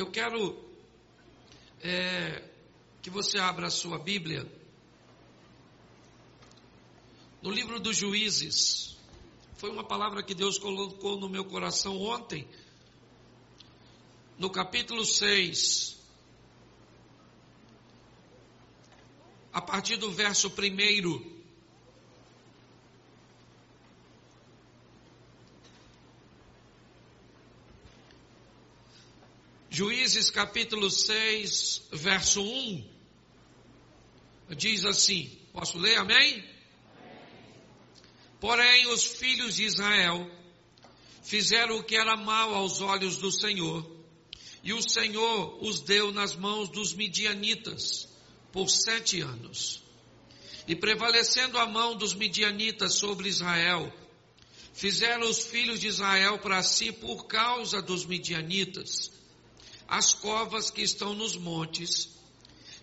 Eu quero é, que você abra a sua Bíblia no livro dos Juízes. Foi uma palavra que Deus colocou no meu coração ontem, no capítulo 6, a partir do verso 1. Juízes capítulo 6, verso 1, diz assim: Posso ler, amém? Porém, os filhos de Israel fizeram o que era mal aos olhos do Senhor, e o Senhor os deu nas mãos dos midianitas por sete anos. E prevalecendo a mão dos midianitas sobre Israel, fizeram os filhos de Israel para si por causa dos midianitas as covas que estão nos montes,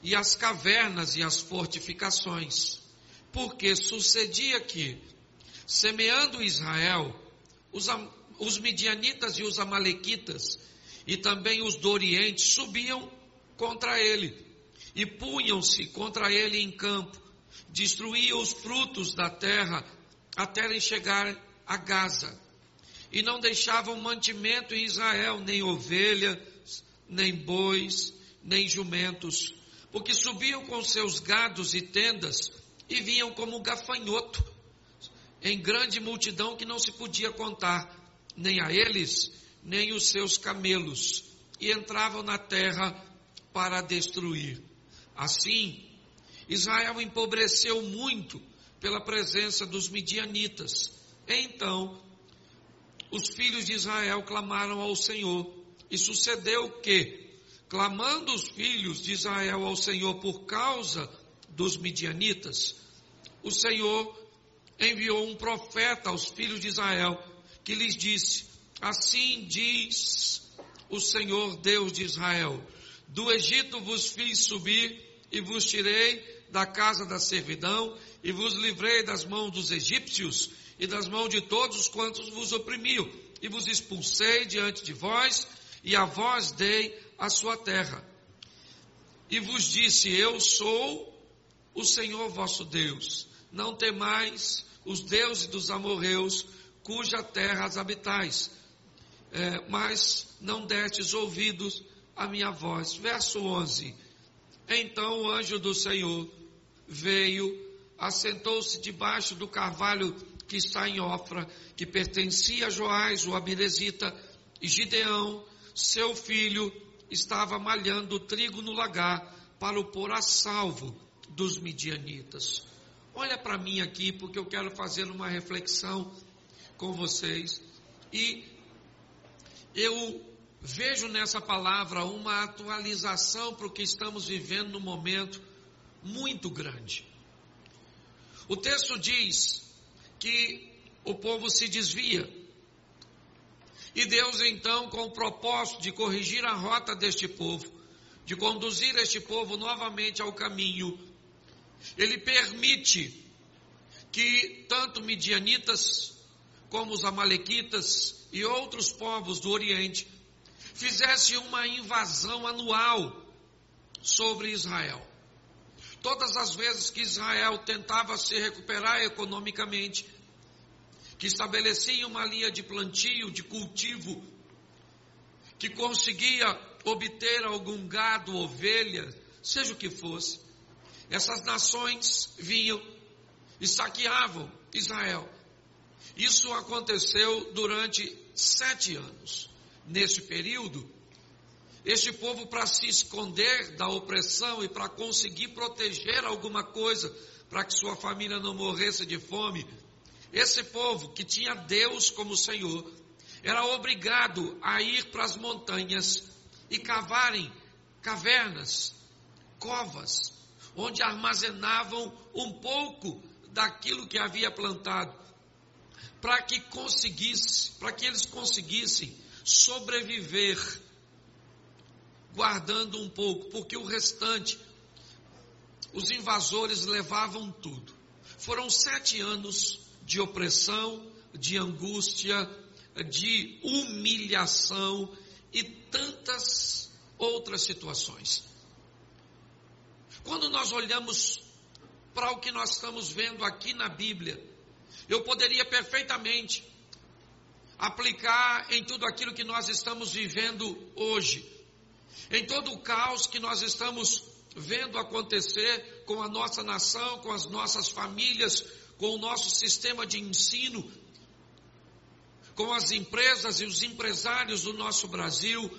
e as cavernas e as fortificações, porque sucedia que, semeando Israel, os, os midianitas e os amalequitas, e também os do Oriente, subiam contra ele, e punham-se contra ele em campo, destruíam os frutos da terra, até chegar a Gaza, e não deixavam mantimento em Israel, nem ovelha, nem bois, nem jumentos, porque subiam com seus gados e tendas e vinham como gafanhoto, em grande multidão que não se podia contar, nem a eles, nem os seus camelos, e entravam na terra para destruir. Assim, Israel empobreceu muito pela presença dos midianitas. Então, os filhos de Israel clamaram ao Senhor e sucedeu que, clamando os filhos de Israel ao Senhor por causa dos midianitas, o Senhor enviou um profeta aos filhos de Israel que lhes disse: Assim diz o Senhor Deus de Israel: Do Egito vos fiz subir e vos tirei da casa da servidão e vos livrei das mãos dos egípcios e das mãos de todos quantos vos oprimiam e vos expulsei diante de vós e a vós dei a sua terra. E vos disse: Eu sou o Senhor vosso Deus. Não temais os deuses dos amorreus, cuja terra as habitais. É, mas não destes ouvidos à minha voz. Verso 11. Então o anjo do Senhor veio, assentou-se debaixo do carvalho que está em Ofra, que pertencia a Joás, o Abirezita, e Gideão, seu filho estava malhando trigo no lagar para o pôr a salvo dos midianitas. Olha para mim aqui, porque eu quero fazer uma reflexão com vocês. E eu vejo nessa palavra uma atualização para o que estamos vivendo no momento muito grande. O texto diz que o povo se desvia e Deus, então, com o propósito de corrigir a rota deste povo, de conduzir este povo novamente ao caminho, ele permite que tanto midianitas como os amalequitas e outros povos do Oriente fizessem uma invasão anual sobre Israel. Todas as vezes que Israel tentava se recuperar economicamente, que estabelecia uma linha de plantio, de cultivo, que conseguia obter algum gado, ovelha, seja o que fosse. Essas nações vinham e saqueavam Israel. Isso aconteceu durante sete anos. Nesse período, este povo, para se esconder da opressão e para conseguir proteger alguma coisa, para que sua família não morresse de fome, esse povo que tinha Deus como Senhor era obrigado a ir para as montanhas e cavarem cavernas, covas, onde armazenavam um pouco daquilo que havia plantado, para que conseguisse, para que eles conseguissem sobreviver guardando um pouco, porque o restante os invasores levavam tudo. Foram sete anos de opressão, de angústia, de humilhação e tantas outras situações. Quando nós olhamos para o que nós estamos vendo aqui na Bíblia, eu poderia perfeitamente aplicar em tudo aquilo que nós estamos vivendo hoje, em todo o caos que nós estamos vendo acontecer com a nossa nação, com as nossas famílias, com o nosso sistema de ensino, com as empresas e os empresários do nosso Brasil,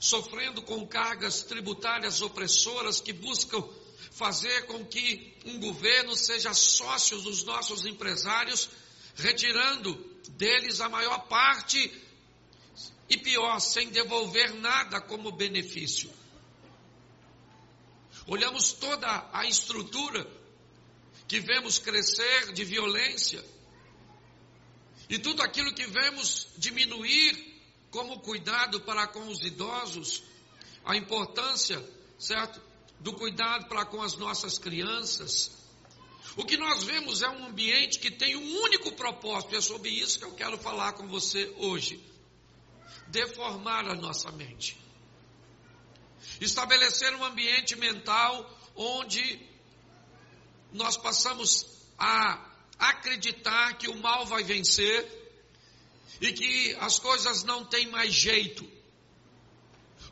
sofrendo com cargas tributárias opressoras que buscam fazer com que um governo seja sócio dos nossos empresários, retirando deles a maior parte e pior, sem devolver nada como benefício. Olhamos toda a estrutura que vemos crescer de violência e tudo aquilo que vemos diminuir como cuidado para com os idosos, a importância, certo, do cuidado para com as nossas crianças. O que nós vemos é um ambiente que tem um único propósito, e é sobre isso que eu quero falar com você hoje. Deformar a nossa mente. Estabelecer um ambiente mental onde nós passamos a acreditar que o mal vai vencer e que as coisas não têm mais jeito.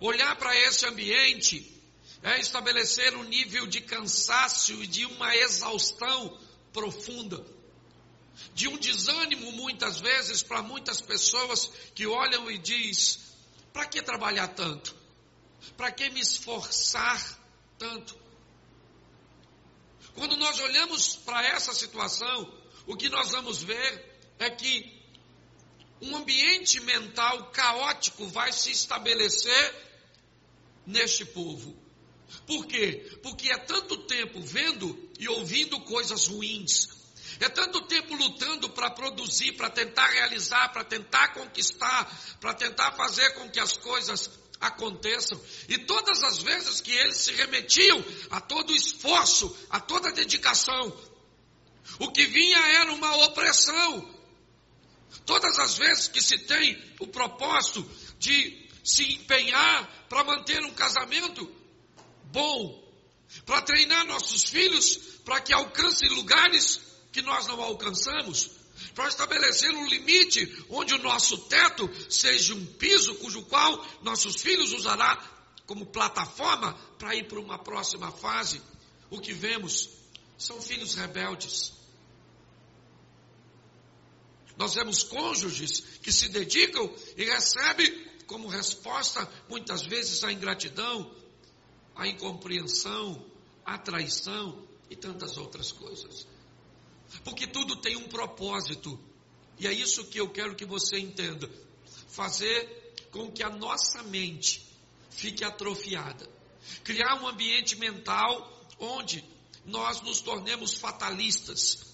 Olhar para esse ambiente é estabelecer um nível de cansaço e de uma exaustão profunda, de um desânimo muitas vezes para muitas pessoas que olham e diz: para que trabalhar tanto? Para que me esforçar tanto? Quando nós olhamos para essa situação, o que nós vamos ver é que um ambiente mental caótico vai se estabelecer neste povo. Por quê? Porque é tanto tempo vendo e ouvindo coisas ruins, é tanto tempo lutando para produzir, para tentar realizar, para tentar conquistar, para tentar fazer com que as coisas aconteçam. E todas as vezes que eles se remetiam a todo esforço, a toda dedicação, o que vinha era uma opressão. Todas as vezes que se tem o propósito de se empenhar para manter um casamento, bom, para treinar nossos filhos para que alcancem lugares que nós não alcançamos, para estabelecer um limite onde o nosso teto seja um piso cujo qual nossos filhos usará como plataforma para ir para uma próxima fase. O que vemos são filhos rebeldes. Nós vemos cônjuges que se dedicam e recebem como resposta muitas vezes a ingratidão, a incompreensão, a traição e tantas outras coisas. Porque tudo tem um propósito. E é isso que eu quero que você entenda. Fazer com que a nossa mente fique atrofiada. Criar um ambiente mental onde nós nos tornemos fatalistas.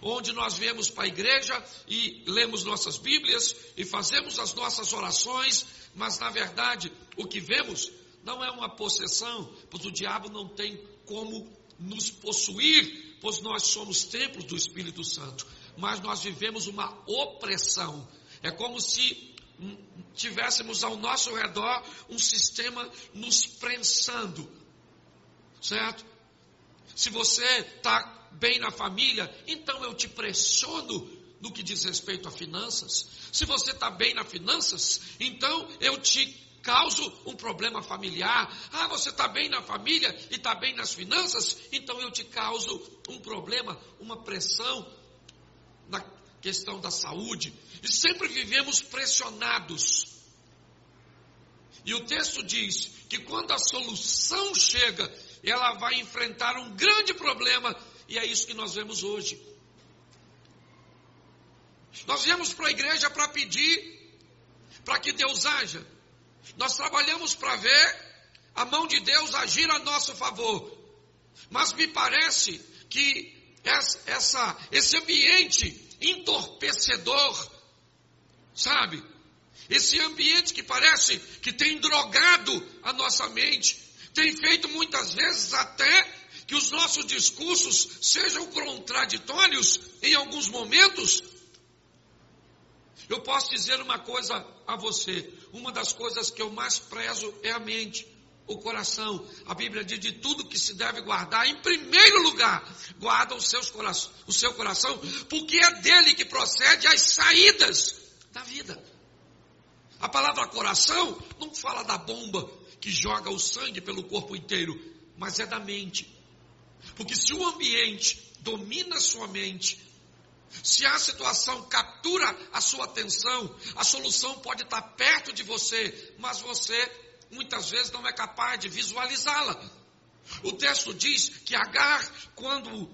Onde nós viemos para a igreja e lemos nossas Bíblias e fazemos as nossas orações, mas na verdade o que vemos não é uma possessão, pois o diabo não tem como nos possuir, pois nós somos templos do Espírito Santo, mas nós vivemos uma opressão. É como se tivéssemos ao nosso redor um sistema nos prensando, certo? Se você está bem na família, então eu te pressiono no que diz respeito a finanças. Se você está bem nas finanças, então eu te causo um problema familiar. Ah, você está bem na família e está bem nas finanças, então eu te causo um problema, uma pressão na questão da saúde. E sempre vivemos pressionados. E o texto diz que quando a solução chega, ela vai enfrentar um grande problema, e é isso que nós vemos hoje. Nós viemos para a igreja para pedir para que Deus haja. Nós trabalhamos para ver a mão de Deus agir a nosso favor. Mas me parece que essa, esse ambiente entorpecedor, sabe? Esse ambiente que parece que tem drogado a nossa mente, tem feito muitas vezes até que os nossos discursos sejam contraditórios em alguns momentos. Eu posso dizer uma coisa a você: uma das coisas que eu mais prezo é a mente, o coração. A Bíblia diz de tudo que se deve guardar, em primeiro lugar, guarda os seus o seu coração, porque é dele que procede as saídas da vida. A palavra coração não fala da bomba que joga o sangue pelo corpo inteiro, mas é da mente. Porque se o ambiente domina a sua mente, se a situação captura a sua atenção, a solução pode estar perto de você, mas você muitas vezes não é capaz de visualizá-la. O texto diz que Agar, quando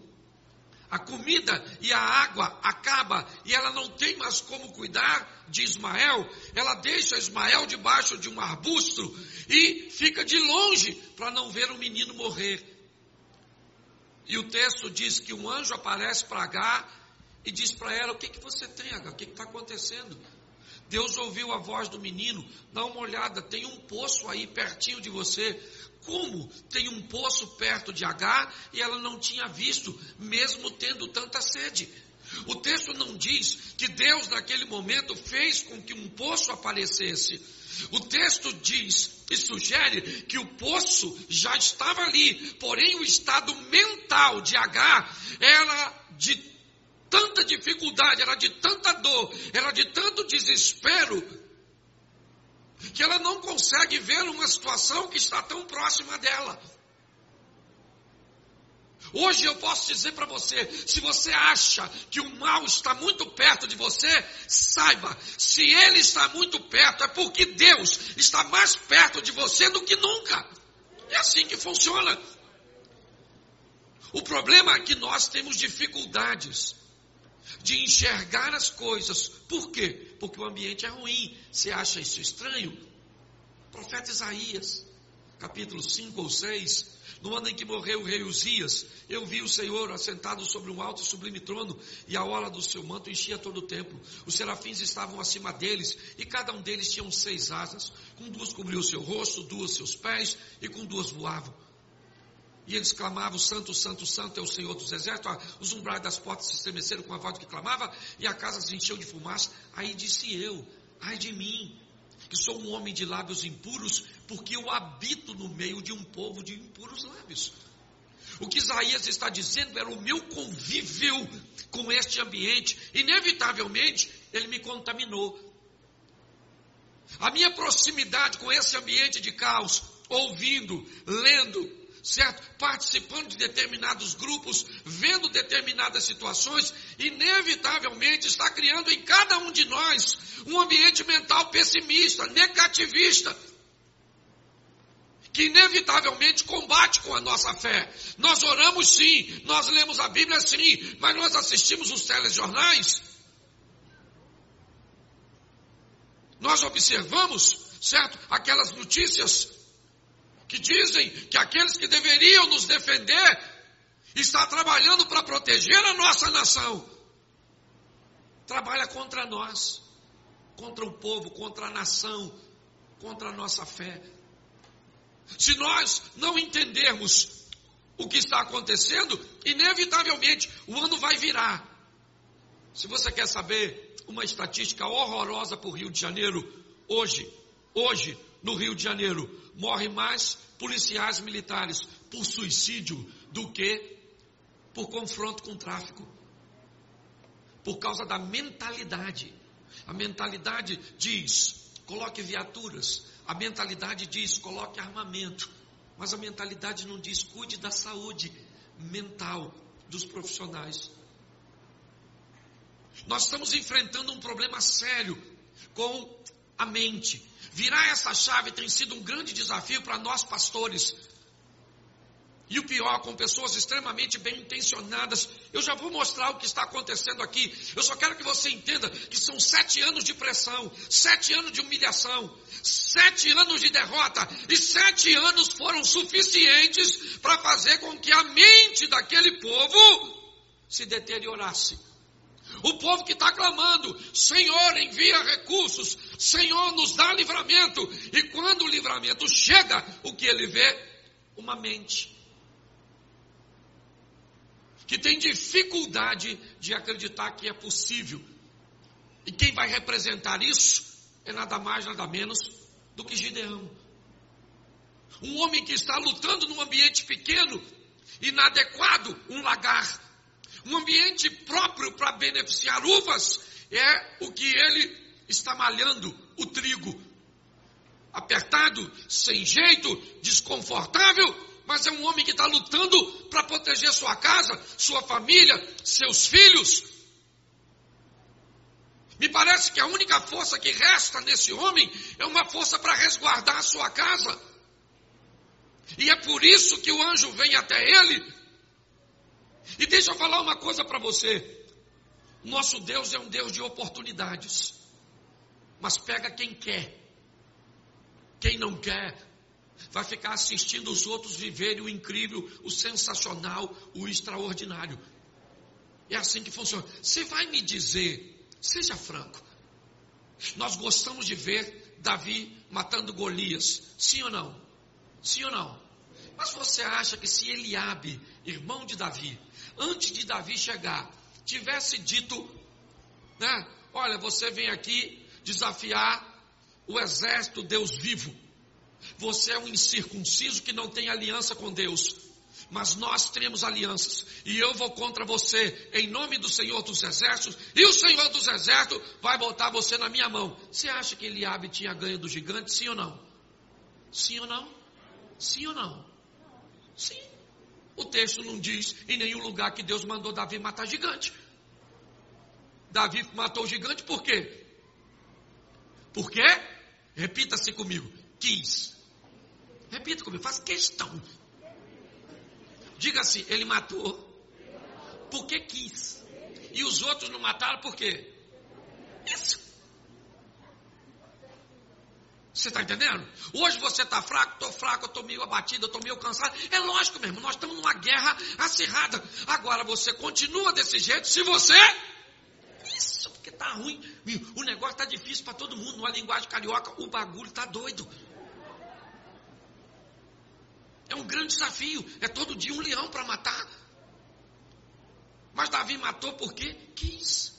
a comida e a água acaba e ela não tem mais como cuidar de Ismael, ela deixa Ismael debaixo de um arbusto e fica de longe para não ver o menino morrer. E o texto diz que um anjo aparece para Agar e diz para ela: O que, que você tem, Agar? O que está acontecendo? Deus ouviu a voz do menino, dá uma olhada, tem um poço aí pertinho de você. Como tem um poço perto de Agar e ela não tinha visto, mesmo tendo tanta sede? O texto não diz que Deus, naquele momento, fez com que um poço aparecesse. O texto diz e sugere que o poço já estava ali, porém o estado mental de Agar era de tanta dificuldade, era de tanta dor, era de tanto desespero, que ela não consegue ver uma situação que está tão próxima dela. Hoje eu posso dizer para você: se você acha que o mal está muito perto de você, saiba, se ele está muito perto, é porque Deus está mais perto de você do que nunca. É assim que funciona. O problema é que nós temos dificuldades de enxergar as coisas. Por quê? Porque o ambiente é ruim. Você acha isso estranho? profeta Isaías, capítulo 5 ou 6, no ano em que morreu o rei Uzias, eu vi o Senhor assentado sobre um alto e sublime trono, e a ola do seu manto enchia todo o templo. Os serafins estavam acima deles, e cada um deles tinha seis asas. Com duas cobriu o seu rosto, duas seus pés, e com duas voavam. E eles clamavam, Santo, Santo, Santo é o Senhor dos Exércitos. Ah, os umbrais das portas se estremeceram com a voz que clamava, e a casa se encheu de fumaça. Aí disse eu, ai de mim, que sou um homem de lábios impuros, porque eu habito no meio de um povo de impuros lábios. O que Isaías está dizendo era o meu convívio com este ambiente. Inevitavelmente, ele me contaminou. A minha proximidade com esse ambiente de caos, ouvindo, lendo, certo? Participando de determinados grupos, vendo determinadas situações, inevitavelmente está criando em cada um de nós um ambiente mental pessimista, negativista, que inevitavelmente combate com a nossa fé. Nós oramos sim, nós lemos a Bíblia sim, mas nós assistimos os telejornais. Nós observamos, certo? Aquelas notícias que dizem que aqueles que deveriam nos defender está trabalhando para proteger a nossa nação. Trabalha contra nós, contra o povo, contra a nação, contra a nossa fé. Se nós não entendermos o que está acontecendo, inevitavelmente o ano vai virar. Se você quer saber uma estatística horrorosa para o Rio de Janeiro, hoje, hoje, no Rio de Janeiro, morre mais policiais militares por suicídio do que por confronto com o tráfico. Por causa da mentalidade. A mentalidade diz: coloque viaturas. A mentalidade diz: coloque armamento. Mas a mentalidade não diz: cuide da saúde mental dos profissionais. Nós estamos enfrentando um problema sério com a mente. Virar essa chave tem sido um grande desafio para nós pastores. E o pior, com pessoas extremamente bem intencionadas. Eu já vou mostrar o que está acontecendo aqui. Eu só quero que você entenda que são sete anos de pressão, sete anos de humilhação, sete anos de derrota, e sete anos foram suficientes para fazer com que a mente daquele povo se deteriorasse. O povo que está clamando, Senhor, envia recursos, Senhor, nos dá livramento. E quando o livramento chega, o que ele vê? Uma mente que tem dificuldade de acreditar que é possível. E quem vai representar isso é nada mais, nada menos do que Gideão. Um homem que está lutando num ambiente pequeno, inadequado, um lagar. Um ambiente próprio para beneficiar uvas é o que ele está malhando o trigo. Apertado, sem jeito, desconfortável, mas é um homem que está lutando para proteger sua casa, sua família, seus filhos. Me parece que a única força que resta nesse homem é uma força para resguardar a sua casa. E é por isso que o anjo vem até ele. E deixa eu falar uma coisa para você. Nosso Deus é um Deus de oportunidades. Mas pega quem quer. Quem não quer, vai ficar assistindo os outros viverem o incrível, o sensacional, o extraordinário. É assim que funciona. Você vai me dizer, seja franco, nós gostamos de ver Davi matando Golias, sim ou não? Sim ou não? Mas você acha que se Eliabe, irmão de Davi, antes de Davi chegar, tivesse dito, né? Olha, você vem aqui desafiar o exército Deus vivo. Você é um incircunciso que não tem aliança com Deus. Mas nós temos alianças. E eu vou contra você em nome do Senhor dos Exércitos. E o Senhor dos Exércitos vai botar você na minha mão. Você acha que Eliabe tinha ganho do gigante? Sim ou não? Sim ou não? Sim ou não? Sim. O texto não diz em nenhum lugar que Deus mandou Davi matar gigante. Davi matou o gigante por quê? Por quê? Repita-se comigo. Quis. Repita comigo, faz questão. Diga assim, ele matou porque quis. E os outros não mataram por quê? Isso. Você está entendendo? Hoje você está fraco, estou fraco, estou meio abatido, estou meio cansado. É lógico mesmo, nós estamos numa guerra acirrada. Agora você continua desse jeito se você. Isso, porque está ruim. O negócio está difícil para todo mundo. Numa linguagem carioca, o bagulho está doido. É um grande desafio. É todo dia um leão para matar. Mas Davi matou porque quis.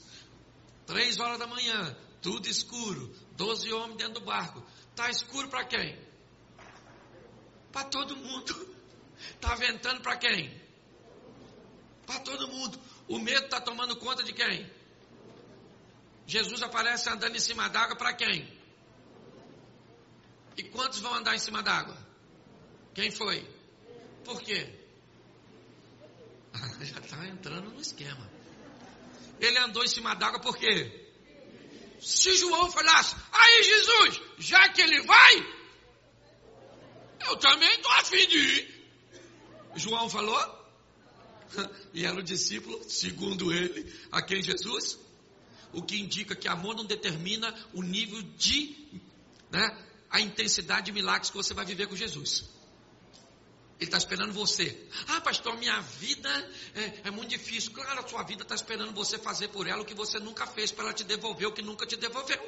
Três horas da manhã, tudo escuro, doze homens dentro do barco. Está escuro para quem? Para todo mundo. Está ventando para quem? Para todo mundo. O medo está tomando conta de quem? Jesus aparece andando em cima d'água para quem? E quantos vão andar em cima d'água? Quem foi? Por quê? Já está entrando no esquema. Ele andou em cima d'água por quê? Se João falasse, aí Jesus, já que ele vai, eu também estou afim de ir. João falou, e era o discípulo, segundo ele, a quem Jesus, o que indica que amor não determina o nível de, né, a intensidade de milagres que você vai viver com Jesus. Ele está esperando você. Ah, pastor, minha vida é, é, muito difícil. Claro, a sua vida está esperando você fazer por ela o que você nunca fez para ela te devolver o que nunca te devolveu.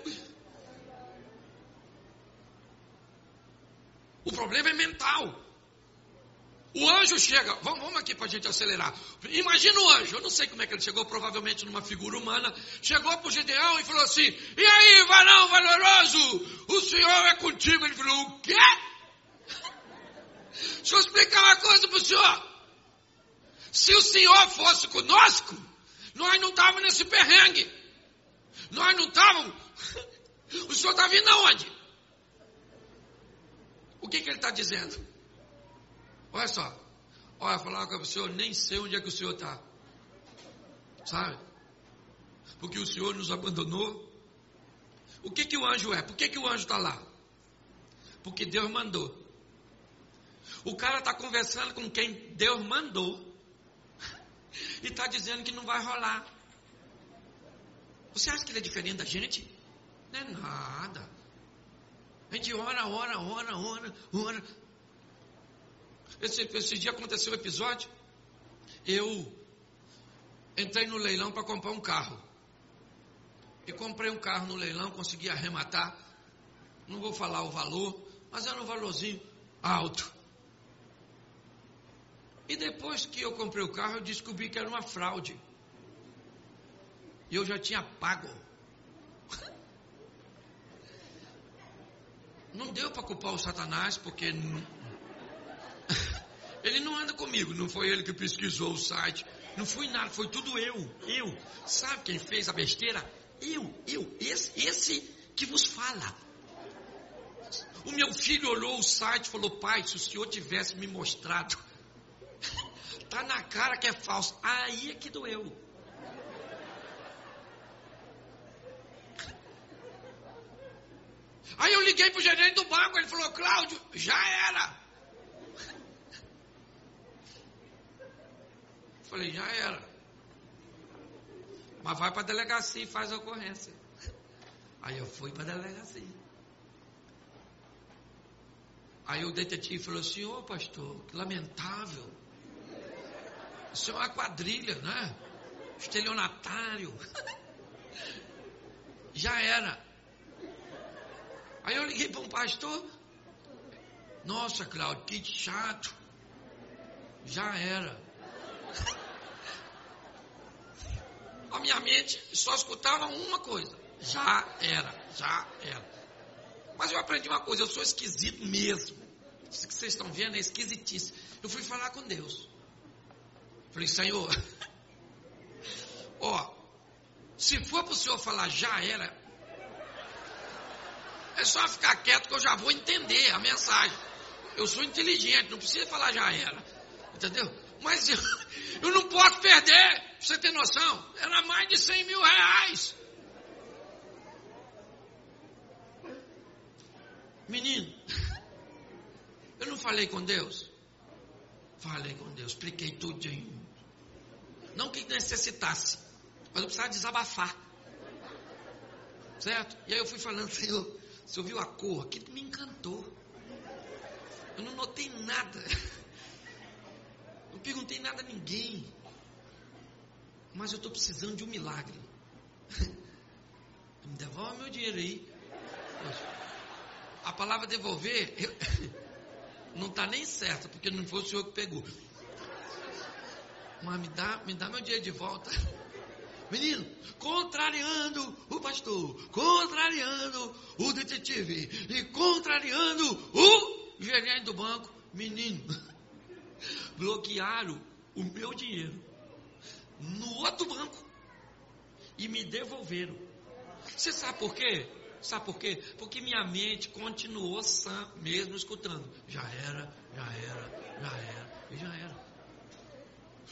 O problema é mental. O anjo chega, vamos, vamos aqui para a gente acelerar. Imagina o anjo, eu não sei como é que ele chegou, provavelmente numa figura humana. Chegou para o Gideão e falou assim: E aí, varão valoroso, o senhor é contigo. Ele falou: O quê? Deixa eu explicar uma coisa para o senhor. Se o senhor fosse conosco, nós não estávamos nesse perrengue. Nós não estávamos. O senhor está vindo aonde? O que, que ele está dizendo? Olha só. Olha, falar com o senhor, nem sei onde é que o senhor está. Sabe? Porque o senhor nos abandonou. O que, que o anjo é? Por que, que o anjo está lá? Porque Deus mandou. O cara está conversando com quem Deus mandou. E está dizendo que não vai rolar. Você acha que ele é diferente da gente? Não é nada. A gente ora, ora, ora, ora, ora. Esse, esse dia aconteceu um episódio. Eu entrei no leilão para comprar um carro. E comprei um carro no leilão, consegui arrematar. Não vou falar o valor, mas era um valorzinho alto. E depois que eu comprei o carro, eu descobri que era uma fraude. E eu já tinha pago. Não deu para culpar o Satanás, porque ele não anda comigo, não foi ele que pesquisou o site, não fui nada, foi tudo eu, eu. Sabe quem fez a besteira? Eu, eu, esse, esse que vos fala. O meu filho olhou o site e falou: Pai, se o senhor tivesse me mostrado tá na cara que é falso. Aí é que doeu. Aí eu liguei para o gerente do banco, ele falou: Cláudio, já era. Falei: já era. Mas vai para delegacia e faz a ocorrência. Aí eu fui para delegacia. Aí o detetive falou assim: Ô oh, pastor, que lamentável. Isso é uma quadrilha, né? Estelionatário. Já era. Aí eu liguei para um pastor. Nossa, Cláudio, que chato. Já era. A minha mente só escutava uma coisa. Já era, já era. Mas eu aprendi uma coisa, eu sou esquisito mesmo. Isso que vocês estão vendo é esquisitíssimo. Eu fui falar com Deus. Falei, Senhor, ó, se for para o Senhor falar já era, é só ficar quieto que eu já vou entender a mensagem. Eu sou inteligente, não precisa falar já era. Entendeu? Mas eu, eu não posso perder, pra você ter noção. Era mais de 100 mil reais. Menino, eu não falei com Deus? Falei com Deus, expliquei tudinho. Não que necessitasse, mas eu precisava desabafar. Certo? E aí eu fui falando, Senhor, você ouviu a cor? Aquilo me encantou. Eu não notei nada. Não perguntei nada a ninguém. Mas eu estou precisando de um milagre. Me devolve meu dinheiro aí. A palavra devolver eu, não está nem certa, porque não foi o senhor que pegou. Mas me dá, me dá meu dinheiro de volta. Menino, contrariando o pastor, contrariando o detetive e contrariando o gerente do banco. Menino, bloquearam o meu dinheiro no outro banco e me devolveram. Você sabe por quê? Sabe por quê? Porque minha mente continuou sã, mesmo escutando. Já era, já era, já era, e já era.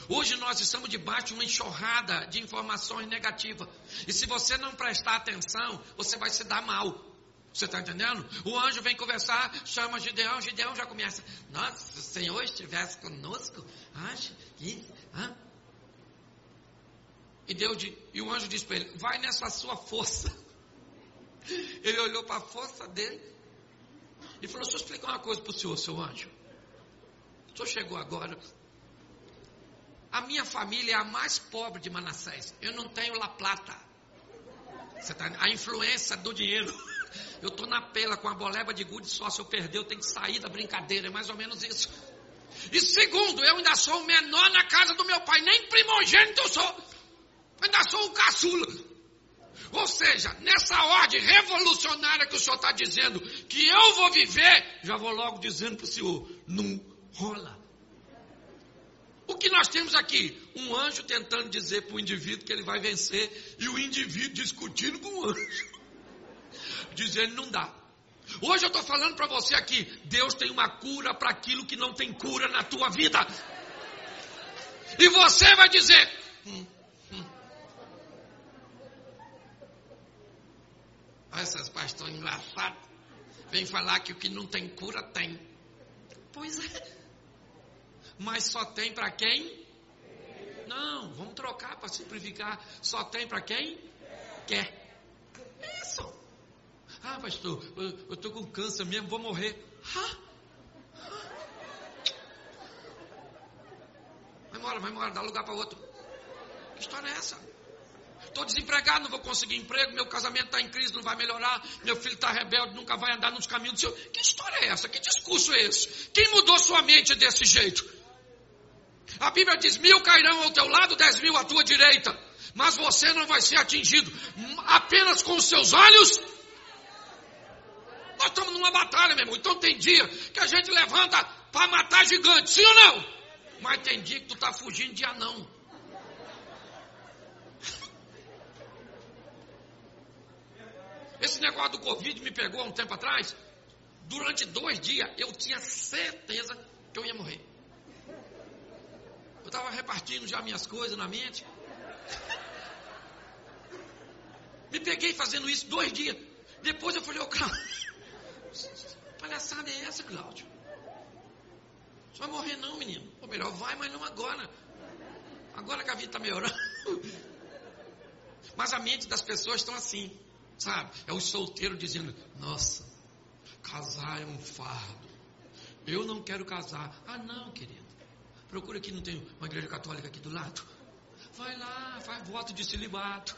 Hoje nós estamos debaixo de uma enxurrada de informações negativas. E se você não prestar atenção, você vai se dar mal. Você está entendendo? O anjo vem conversar, chama Gideão, Gideão já começa. Nossa, se o Senhor estivesse conosco, acho que. Ah. E, Deus, e o anjo disse para ele: vai nessa sua força. Ele olhou para a força dele e falou: Deixa eu explicar uma coisa para o senhor, seu anjo. O senhor chegou agora. A minha família é a mais pobre de Manassés. Eu não tenho La Plata. Tá, a influência do dinheiro. Eu estou na pela com a boleba de gude só. Se eu perder, eu tenho que sair da brincadeira. É mais ou menos isso. E segundo, eu ainda sou o menor na casa do meu pai. Nem primogênito eu sou. Eu ainda sou o caçula. Ou seja, nessa ordem revolucionária que o senhor está dizendo que eu vou viver, já vou logo dizendo para o senhor: não rola. O que nós temos aqui? Um anjo tentando dizer para o indivíduo que ele vai vencer, e o indivíduo discutindo com o anjo dizendo não dá. Hoje eu estou falando para você aqui, Deus tem uma cura para aquilo que não tem cura na tua vida. E você vai dizer, hum, hum. essas pastores engraçados, vem falar que o que não tem cura tem. Pois é. Mas só tem para quem? Não, vamos trocar para simplificar. Só tem para quem? Quer. Isso. Ah, pastor, eu estou com câncer mesmo, vou morrer. Ah, Vai embora, vai embora, dá lugar para outro. Que história é essa? Estou desempregado, não vou conseguir emprego, meu casamento está em crise, não vai melhorar, meu filho está rebelde, nunca vai andar nos caminhos do Senhor. Que história é essa? Que discurso é esse? Quem mudou sua mente desse jeito? A Bíblia diz: mil cairão ao teu lado, dez mil à tua direita, mas você não vai ser atingido apenas com os seus olhos Nós estamos numa batalha, meu irmão. Então tem dia que a gente levanta para matar gigante, sim ou não? Mas tem dia que tu está fugindo de anão. Esse negócio do Covid me pegou há um tempo atrás. Durante dois dias eu tinha certeza que eu ia morrer. Eu estava repartindo já minhas coisas na mente. Me peguei fazendo isso dois dias. Depois eu falei, ô Cláudio, palhaçada é essa, Cláudio? Você vai morrer não, menino. Ou melhor, vai, mas não agora. Agora que a vida está melhorando. Mas a mente das pessoas estão assim, sabe? É o solteiro dizendo, nossa, casar é um fardo. Eu não quero casar. Ah, não, querido. Procura aqui, não tem uma igreja católica aqui do lado. Vai lá, faz voto de celibato.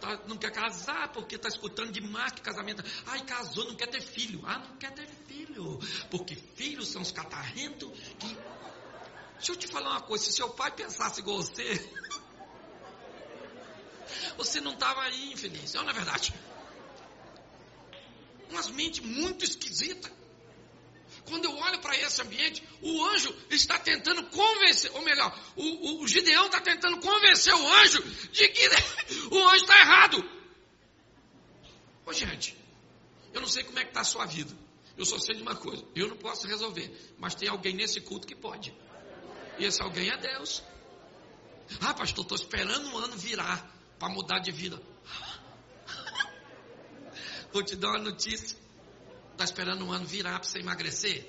Tá, não quer casar porque está escutando demais que casamento. Ai, casou, não quer ter filho. Ah, não quer ter filho. Porque filhos são os catarrentos que. Deixa eu te falar uma coisa: se seu pai pensasse igual você, você não estava aí, infeliz. Não, é verdade. Umas mentes muito esquisitas. Quando eu olho para esse ambiente, o anjo está tentando convencer, ou melhor, o, o Gideão está tentando convencer o anjo de que o anjo está errado. Ô gente, eu não sei como é que está a sua vida. Eu só sei de uma coisa, eu não posso resolver, mas tem alguém nesse culto que pode. E esse alguém é Deus. Ah, pastor, estou esperando um ano virar para mudar de vida. Vou te dar uma notícia. Está esperando um ano virar para você emagrecer?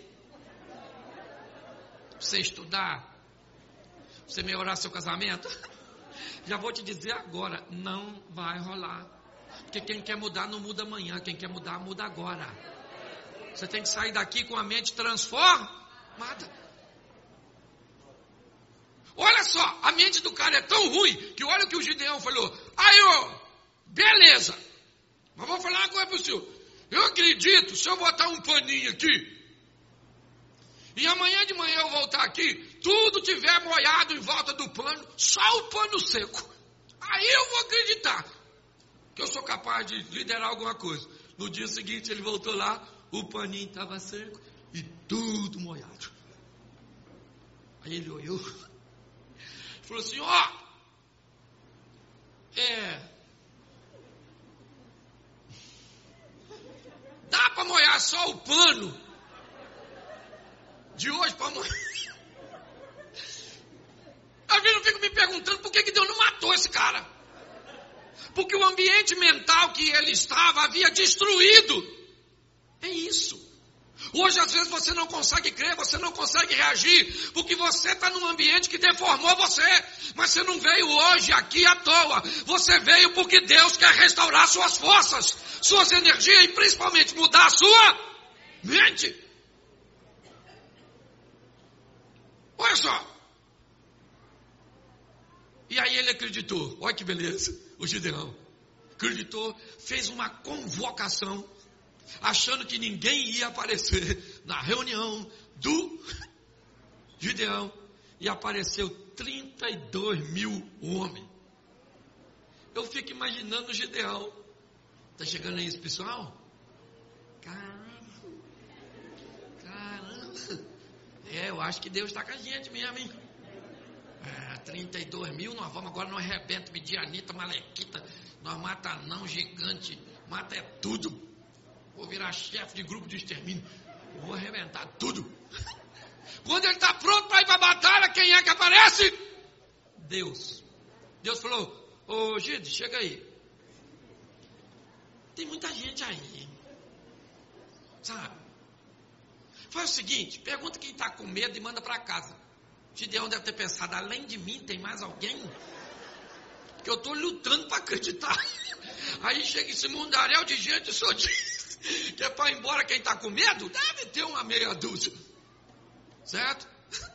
Para você estudar? Para você melhorar seu casamento? Já vou te dizer agora, não vai rolar. Porque quem quer mudar não muda amanhã, quem quer mudar muda agora. Você tem que sair daqui com a mente transformada. Olha só, a mente do cara é tão ruim que olha o que o Gideão falou. Aí, ó, beleza. Mas vou falar uma coisa para o senhor. Eu acredito, se eu botar um paninho aqui, e amanhã de manhã eu voltar aqui, tudo tiver molhado em volta do pano, só o pano seco. Aí eu vou acreditar que eu sou capaz de liderar alguma coisa. No dia seguinte ele voltou lá, o paninho estava seco e tudo molhado. Aí ele olhou, falou assim: ó, é, Dá para molhar só o pano. De hoje para amanhã. Às vezes eu fico me perguntando por que, que Deus não matou esse cara. Porque o ambiente mental que ele estava havia destruído. É isso. Hoje, às vezes, você não consegue crer, você não consegue reagir, porque você está num ambiente que deformou você. Mas você não veio hoje aqui à toa. Você veio porque Deus quer restaurar suas forças, suas energias e principalmente mudar a sua mente. Olha só. E aí ele acreditou. Olha que beleza, o Gideão. Acreditou, fez uma convocação achando que ninguém ia aparecer na reunião do Gideão, e apareceu 32 mil homens. Eu fico imaginando o Gideão. Está chegando aí esse pessoal? Caramba! Caramba! É, eu acho que Deus está com a gente mesmo, hein? É, 32 mil, nós vamos agora, nós arrebenta Midianita, Malequita, nós mata não gigante, mata é tudo. Vou virar chefe de grupo de extermínio. Vou arrebentar tudo. Quando ele está pronto para ir para a batalha, quem é que aparece? Deus. Deus falou: Ô Gide, chega aí. Tem muita gente aí. Sabe? Faz o seguinte: pergunta quem está com medo e manda para casa. Gideão deve ter pensado: além de mim, tem mais alguém? Que eu estou lutando para acreditar. Aí chega esse mundaréu de gente, só diz que é para ir embora quem está com medo? Deve ter uma meia dúzia. Certo?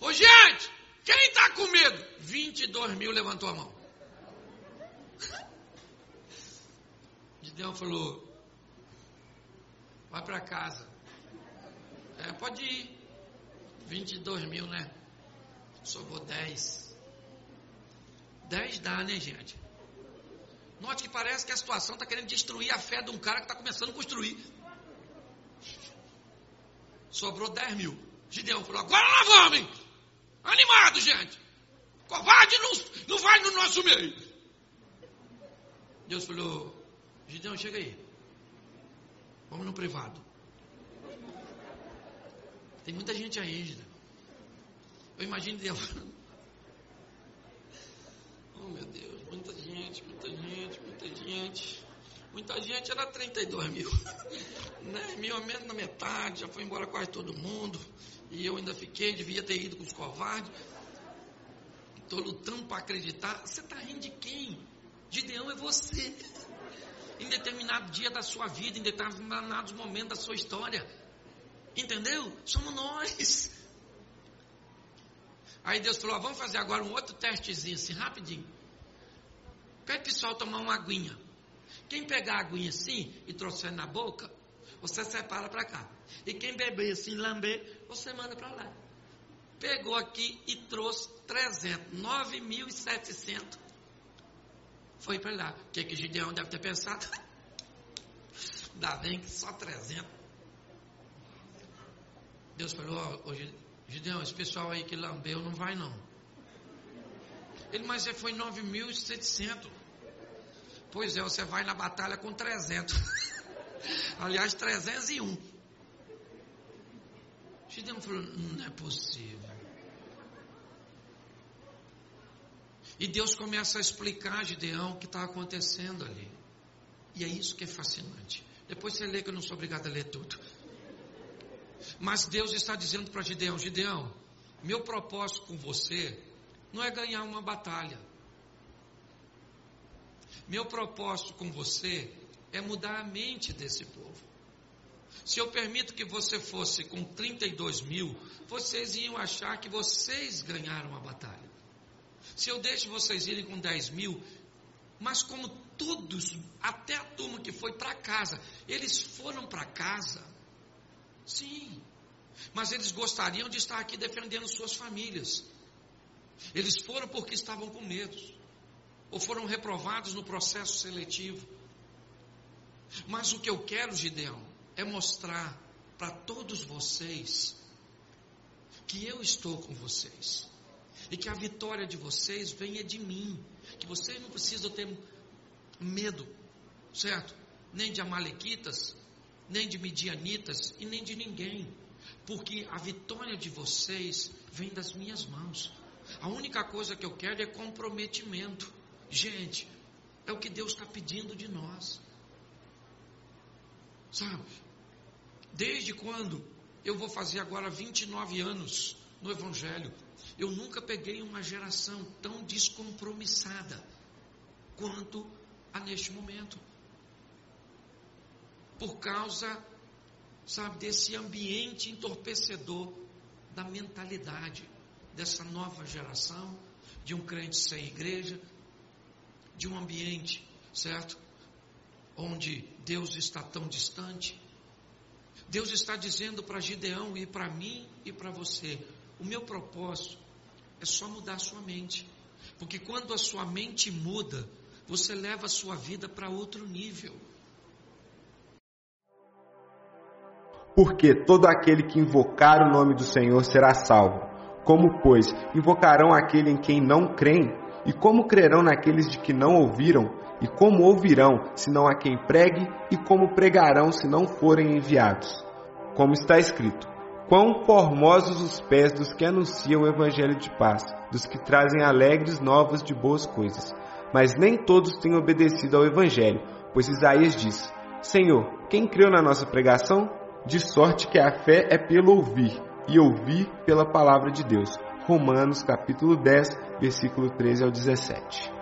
Ô gente, quem está com medo? 22 mil levantou a mão. Gideão falou: vai para casa. É, pode ir. 22 mil, né? Sobrou 10. 10 dá, né, gente? Note que parece que a situação está querendo destruir a fé de um cara que está começando a construir. Sobrou 10 mil. Gideão falou: agora lá vamos! Animado, gente! Covarde não, não vai no nosso meio. Deus falou: Gideão, chega aí. Vamos no privado. Tem muita gente aí, Gideão. Eu imagino Deus. Oh, meu Deus, muita gente, muita gente, muita gente. Muita gente era 32 mil. Né? Mil a menos na metade, já foi embora quase todo mundo. E eu ainda fiquei, devia ter ido com os covardes. Estou lutando para acreditar. Você está rindo de quem? Gideão é você. Em determinado dia da sua vida, em determinados momentos da sua história. Entendeu? Somos nós. Aí Deus falou: vamos fazer agora um outro testezinho assim, rapidinho. Pede pessoal tomar uma aguinha. Quem pegar a aguinha assim e trouxer na boca, você separa para cá. E quem beber assim, lamber, você manda para lá. Pegou aqui e trouxe 300, 9.700. Foi para lá. O que, que Gideão deve ter pensado? Dá bem que só 300. Deus falou, oh, Gideão, esse pessoal aí que lambeu não vai não. Ele, mas foi 9.700. Pois é, você vai na batalha com 300. Aliás, 301. Gideão falou: não é possível. E Deus começa a explicar a Gideão o que está acontecendo ali. E é isso que é fascinante. Depois você lê que eu não sou obrigado a ler tudo. Mas Deus está dizendo para Gideão: Gideão, meu propósito com você não é ganhar uma batalha. Meu propósito com você é mudar a mente desse povo. Se eu permito que você fosse com 32 mil, vocês iam achar que vocês ganharam a batalha. Se eu deixo vocês irem com 10 mil, mas como todos, até a turma que foi para casa, eles foram para casa, sim, mas eles gostariam de estar aqui defendendo suas famílias. Eles foram porque estavam com medo, ou foram reprovados no processo seletivo. Mas o que eu quero, Gideão, é mostrar para todos vocês que eu estou com vocês e que a vitória de vocês venha de mim, que vocês não precisam ter medo, certo? Nem de amalequitas, nem de midianitas e nem de ninguém, porque a vitória de vocês vem das minhas mãos. A única coisa que eu quero é comprometimento. Gente, é o que Deus está pedindo de nós. Sabe? Desde quando eu vou fazer agora 29 anos no Evangelho, eu nunca peguei uma geração tão descompromissada quanto a neste momento. Por causa, sabe, desse ambiente entorpecedor da mentalidade dessa nova geração, de um crente sem igreja, de um ambiente, certo? Onde Deus está tão distante. Deus está dizendo para Gideão e para mim e para você: o meu propósito é só mudar a sua mente. Porque quando a sua mente muda, você leva a sua vida para outro nível. Porque todo aquele que invocar o nome do Senhor será salvo. Como, pois, invocarão aquele em quem não creem? E como crerão naqueles de que não ouviram? E como ouvirão, se não há quem pregue? E como pregarão, se não forem enviados? Como está escrito: Quão formosos os pés dos que anunciam o evangelho de paz, dos que trazem alegres novas de boas coisas. Mas nem todos têm obedecido ao evangelho, pois Isaías diz: Senhor, quem creu na nossa pregação? De sorte que a fé é pelo ouvir, e ouvir pela palavra de Deus. Romanos capítulo 10, versículo 13 ao 17.